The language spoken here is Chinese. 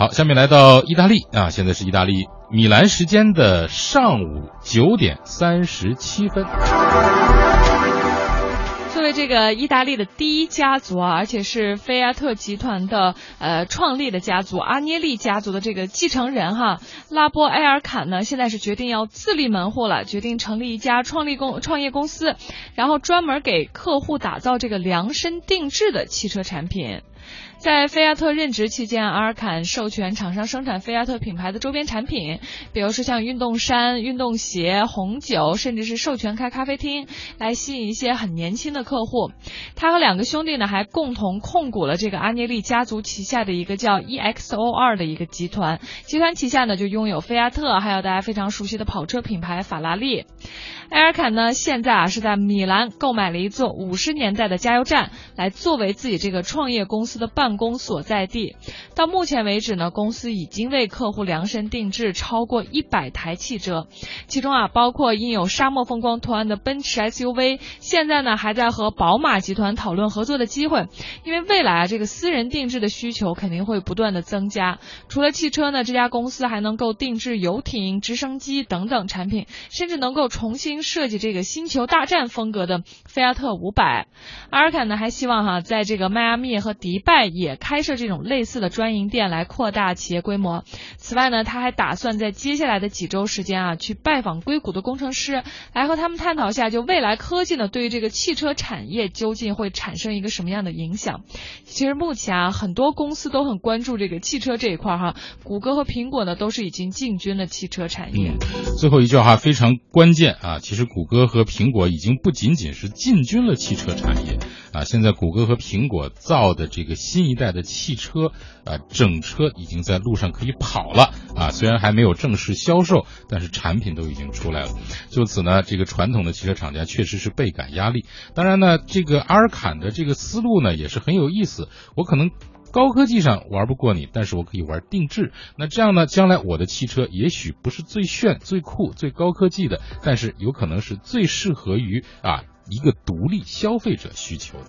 好，下面来到意大利啊，现在是意大利米兰时间的上午九点三十七分。作为这个意大利的第一家族啊，而且是菲亚特集团的呃创立的家族阿涅利家族的这个继承人哈，拉波埃尔坎呢，现在是决定要自立门户了，决定成立一家创立公创业公司，然后专门给客户打造这个量身定制的汽车产品。在菲亚特任职期间，阿尔坎授权厂商生产菲亚特品牌的周边产品，比如说像运动衫、运动鞋、红酒，甚至是授权开咖啡厅，来吸引一些很年轻的客户。他和两个兄弟呢，还共同控股了这个阿涅利家族旗下的一个叫 EXO 二的一个集团。集团旗下呢，就拥有菲亚特，还有大家非常熟悉的跑车品牌法拉利。埃尔坎呢，现在啊是在米兰购买了一座五十年代的加油站，来作为自己这个创业公司的办公所在地。到目前为止呢，公司已经为客户量身定制超过一百台汽车，其中啊包括印有沙漠风光图案的奔驰 SUV。现在呢，还在和宝马集团讨论合作的机会，因为未来啊这个私人定制的需求肯定会不断的增加。除了汽车呢，这家公司还能够定制游艇、直升机等等产品，甚至能够重新。设计这个星球大战风格的菲亚特五百，阿尔坎呢还希望哈，在这个迈阿密和迪拜也开设这种类似的专营店，来扩大企业规模。此外呢，他还打算在接下来的几周时间啊，去拜访硅谷的工程师，来和他们探讨一下，就未来科技呢对于这个汽车产业究竟会产生一个什么样的影响。其实目前啊，很多公司都很关注这个汽车这一块哈，谷歌和苹果呢都是已经进军了汽车产业。最后一句话非常关键啊。其实，谷歌和苹果已经不仅仅是进军了汽车产业啊！现在，谷歌和苹果造的这个新一代的汽车啊，整车已经在路上可以跑了啊！虽然还没有正式销售，但是产品都已经出来了。就此呢，这个传统的汽车厂家确实是倍感压力。当然呢，这个阿尔坎的这个思路呢，也是很有意思。我可能。高科技上玩不过你，但是我可以玩定制。那这样呢，将来我的汽车也许不是最炫、最酷、最高科技的，但是有可能是最适合于啊一个独立消费者需求的。